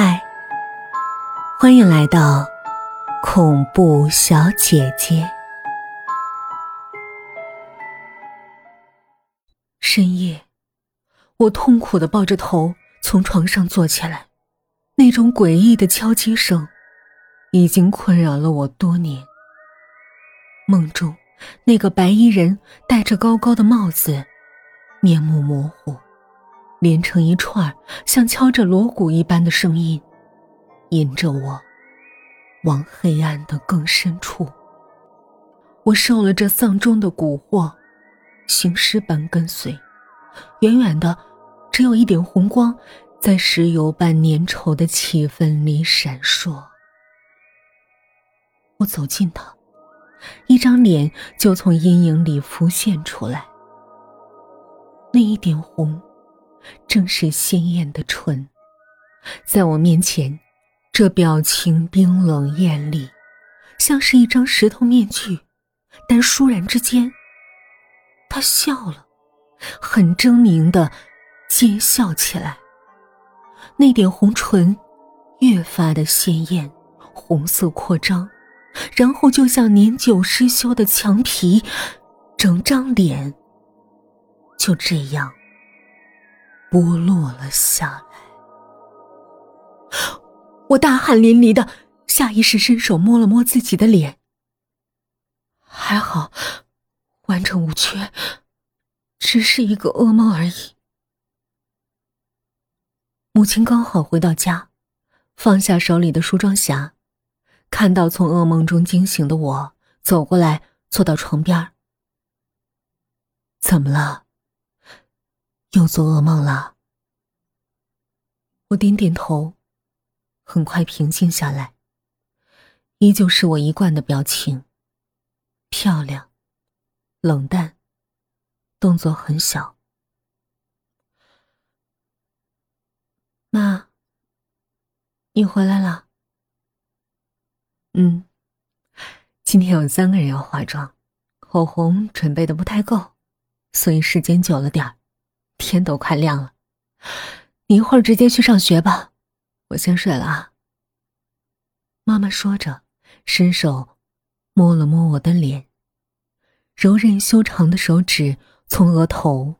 嗨，欢迎来到恐怖小姐姐。深夜，我痛苦的抱着头从床上坐起来，那种诡异的敲击声已经困扰了我多年。梦中，那个白衣人戴着高高的帽子，面目模糊。连成一串，像敲着锣鼓一般的声音，引着我往黑暗的更深处。我受了这丧钟的蛊惑，行尸般跟随。远远的，只有一点红光，在石油般粘稠的气氛里闪烁。我走近他，一张脸就从阴影里浮现出来。那一点红。正是鲜艳的唇，在我面前，这表情冰冷艳丽，像是一张石头面具。但倏然之间，他笑了，很狰狞的奸笑起来。那点红唇越发的鲜艳，红色扩张，然后就像年久失修的墙皮，整张脸就这样。剥落了下来，我大汗淋漓的，下意识伸手摸了摸自己的脸。还好，完整无缺，只是一个噩梦而已。母亲刚好回到家，放下手里的梳妆匣，看到从噩梦中惊醒的我，走过来，坐到床边。怎么了？又做噩梦了。我点点头，很快平静下来。依旧是我一贯的表情，漂亮，冷淡，动作很小。妈，你回来了。嗯，今天有三个人要化妆，口红准备的不太够，所以时间久了点儿。天都快亮了，你一会儿直接去上学吧，我先睡了啊。妈妈说着，伸手摸了摸我的脸，柔韧修长的手指从额头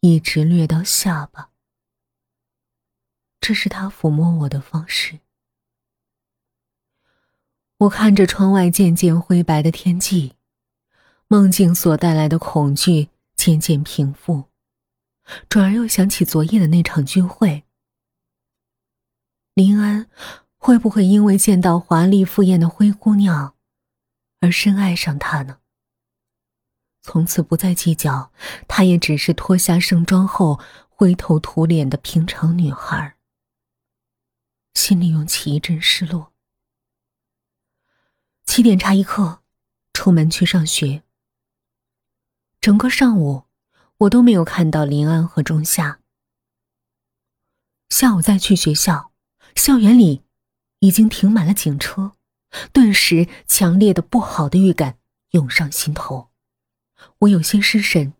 一直掠到下巴，这是她抚摸我的方式。我看着窗外渐渐灰白的天际，梦境所带来的恐惧渐渐平复。转而又想起昨夜的那场聚会，林安会不会因为见到华丽赴宴的灰姑娘而深爱上她呢？从此不再计较，她也只是脱下盛装后灰头土脸的平常女孩。心里涌起一阵失落。七点差一刻，出门去上学。整个上午。我都没有看到林安和仲夏。下午再去学校，校园里已经停满了警车，顿时强烈的不好的预感涌上心头。我有些失神，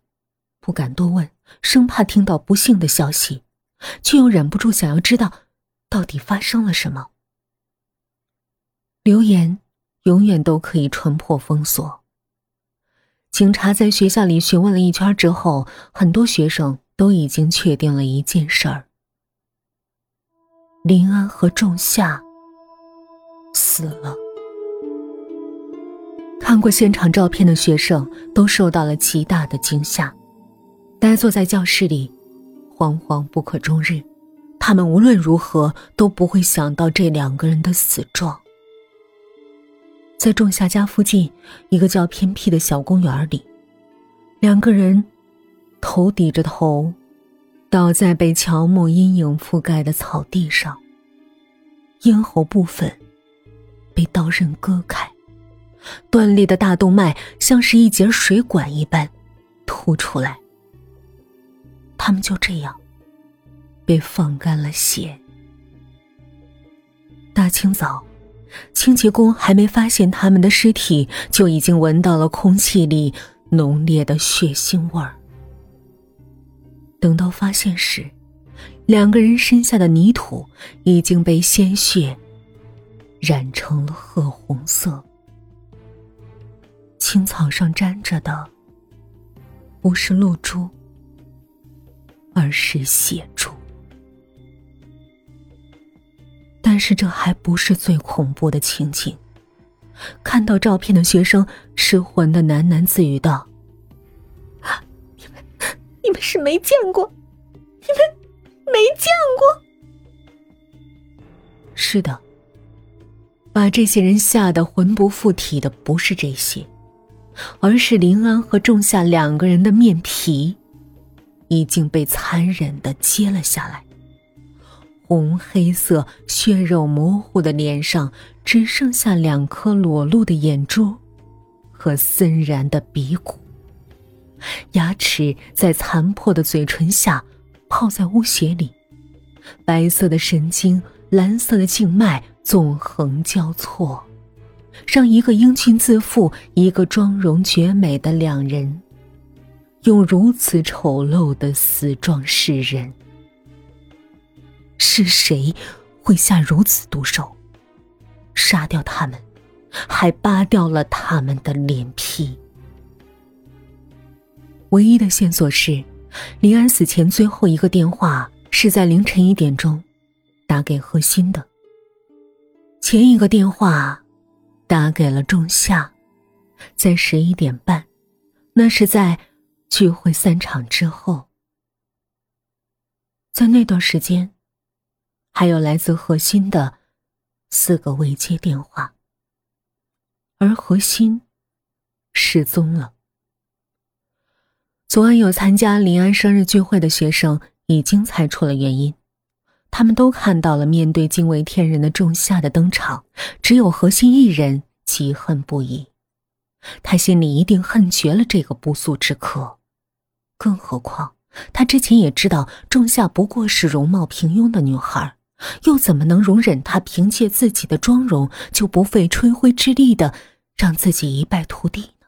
不敢多问，生怕听到不幸的消息，却又忍不住想要知道到底发生了什么。流言永远都可以穿破封锁。警察在学校里询问了一圈之后，很多学生都已经确定了一件事儿：林安和仲夏死了。看过现场照片的学生都受到了极大的惊吓，呆坐在教室里，惶惶不可终日。他们无论如何都不会想到这两个人的死状。在仲夏家附近一个较偏僻的小公园里，两个人头抵着头，倒在被乔木阴影覆盖的草地上。咽喉部分被刀刃割开，断裂的大动脉像是一节水管一般凸出来。他们就这样被放干了血。大清早。清洁工还没发现他们的尸体，就已经闻到了空气里浓烈的血腥味儿。等到发现时，两个人身下的泥土已经被鲜血染成了褐红色，青草上沾着的不是露珠，而是血珠。但是这还不是最恐怖的情景。看到照片的学生失魂的喃喃自语道：“ 你们，你们是没见过，你们没见过。”是的，把这些人吓得魂不附体的不是这些，而是林安和仲夏两个人的面皮已经被残忍的揭了下来。红黑色、血肉模糊的脸上，只剩下两颗裸露的眼珠和森然的鼻骨。牙齿在残破的嘴唇下泡在污血里，白色的神经、蓝色的静脉纵横交错，让一个英俊自负、一个妆容绝美的两人，用如此丑陋的死状示人。是谁会下如此毒手，杀掉他们，还扒掉了他们的脸皮？唯一的线索是，林安死前最后一个电话是在凌晨一点钟打给何欣的。前一个电话打给了仲夏，在十一点半，那是在聚会散场之后，在那段时间。还有来自何心的四个未接电话，而何心失踪了。昨晚有参加林安生日聚会的学生已经猜出了原因，他们都看到了面对惊为天人的仲夏的登场，只有何心一人嫉恨不已。他心里一定恨绝了这个不速之客，更何况他之前也知道仲夏不过是容貌平庸的女孩。又怎么能容忍他凭借自己的妆容就不费吹灰之力的让自己一败涂地呢？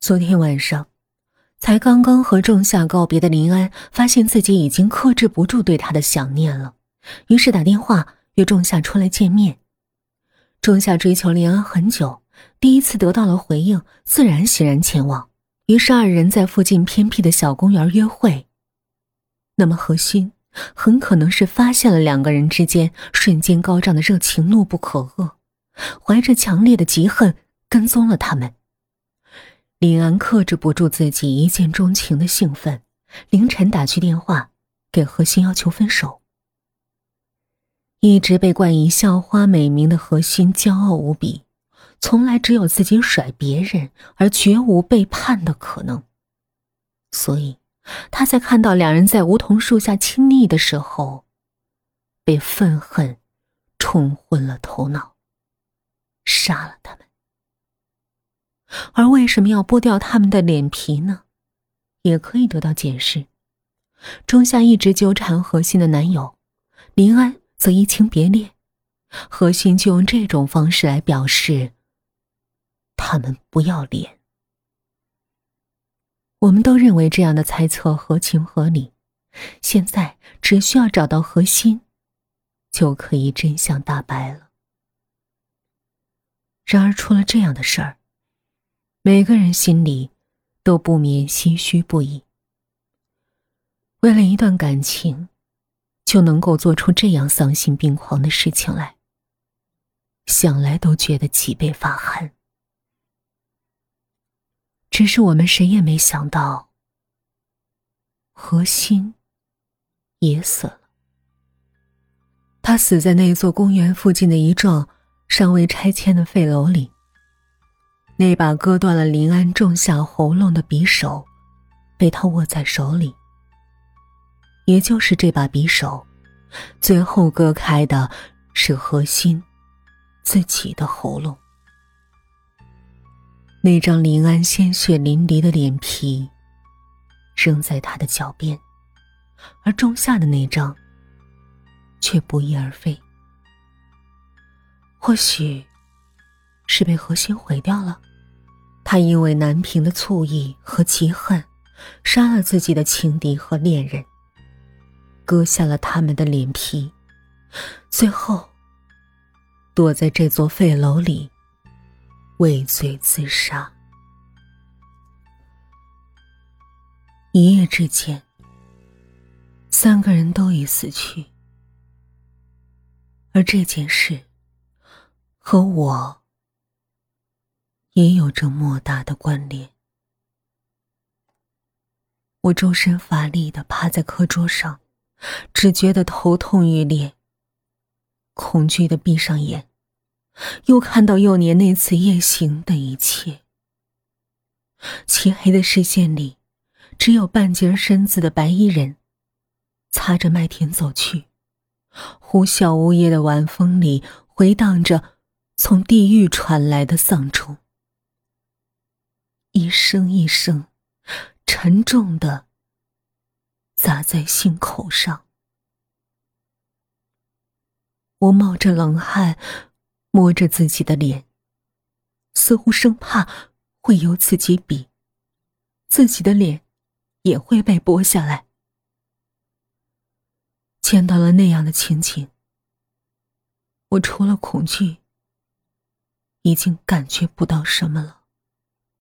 昨天晚上，才刚刚和仲夏告别的林安，发现自己已经克制不住对他的想念了，于是打电话约仲夏出来见面。仲夏追求林安很久，第一次得到了回应，自然欣然前往。于是二人在附近偏僻的小公园约会。那么何心？很可能是发现了两个人之间瞬间高涨的热情，怒不可遏，怀着强烈的嫉恨跟踪了他们。林安克制不住自己一见钟情的兴奋，凌晨打去电话给何心要求分手。一直被冠以校花美名的何心骄傲无比，从来只有自己甩别人，而绝无背叛的可能，所以。他在看到两人在梧桐树下亲昵的时候，被愤恨冲昏了头脑，杀了他们。而为什么要剥掉他们的脸皮呢？也可以得到解释。仲夏一直纠缠何心的男友林安，则移情别恋，何心就用这种方式来表示他们不要脸。我们都认为这样的猜测合情合理，现在只需要找到核心，就可以真相大白了。然而出了这样的事儿，每个人心里都不免唏嘘不已。为了一段感情，就能够做出这样丧心病狂的事情来，想来都觉得脊背发寒。只是我们谁也没想到，何心也死了。他死在那座公园附近的一幢尚未拆迁的废楼里。那把割断了林安种下喉咙的匕首，被他握在手里。也就是这把匕首，最后割开的是何心自己的喉咙。那张林安鲜血淋漓的脸皮，扔在他的脚边，而仲夏的那张，却不翼而飞。或许，是被何心毁掉了。他因为难平的醋意和嫉恨，杀了自己的情敌和恋人，割下了他们的脸皮，最后躲在这座废楼里畏罪自杀。一夜之间，三个人都已死去，而这件事和我也有着莫大的关联。我周身乏力的趴在课桌上，只觉得头痛欲裂，恐惧的闭上眼，又看到幼年那次夜行的一切。漆黑的视线里。只有半截身子的白衣人，擦着麦田走去，呼啸呜咽的晚风里回荡着从地狱传来的丧钟，一声一声，沉重的砸在心口上。我冒着冷汗，摸着自己的脸，似乎生怕会由此及彼，自己的脸。也会被剥下来。见到了那样的情景，我除了恐惧，已经感觉不到什么了。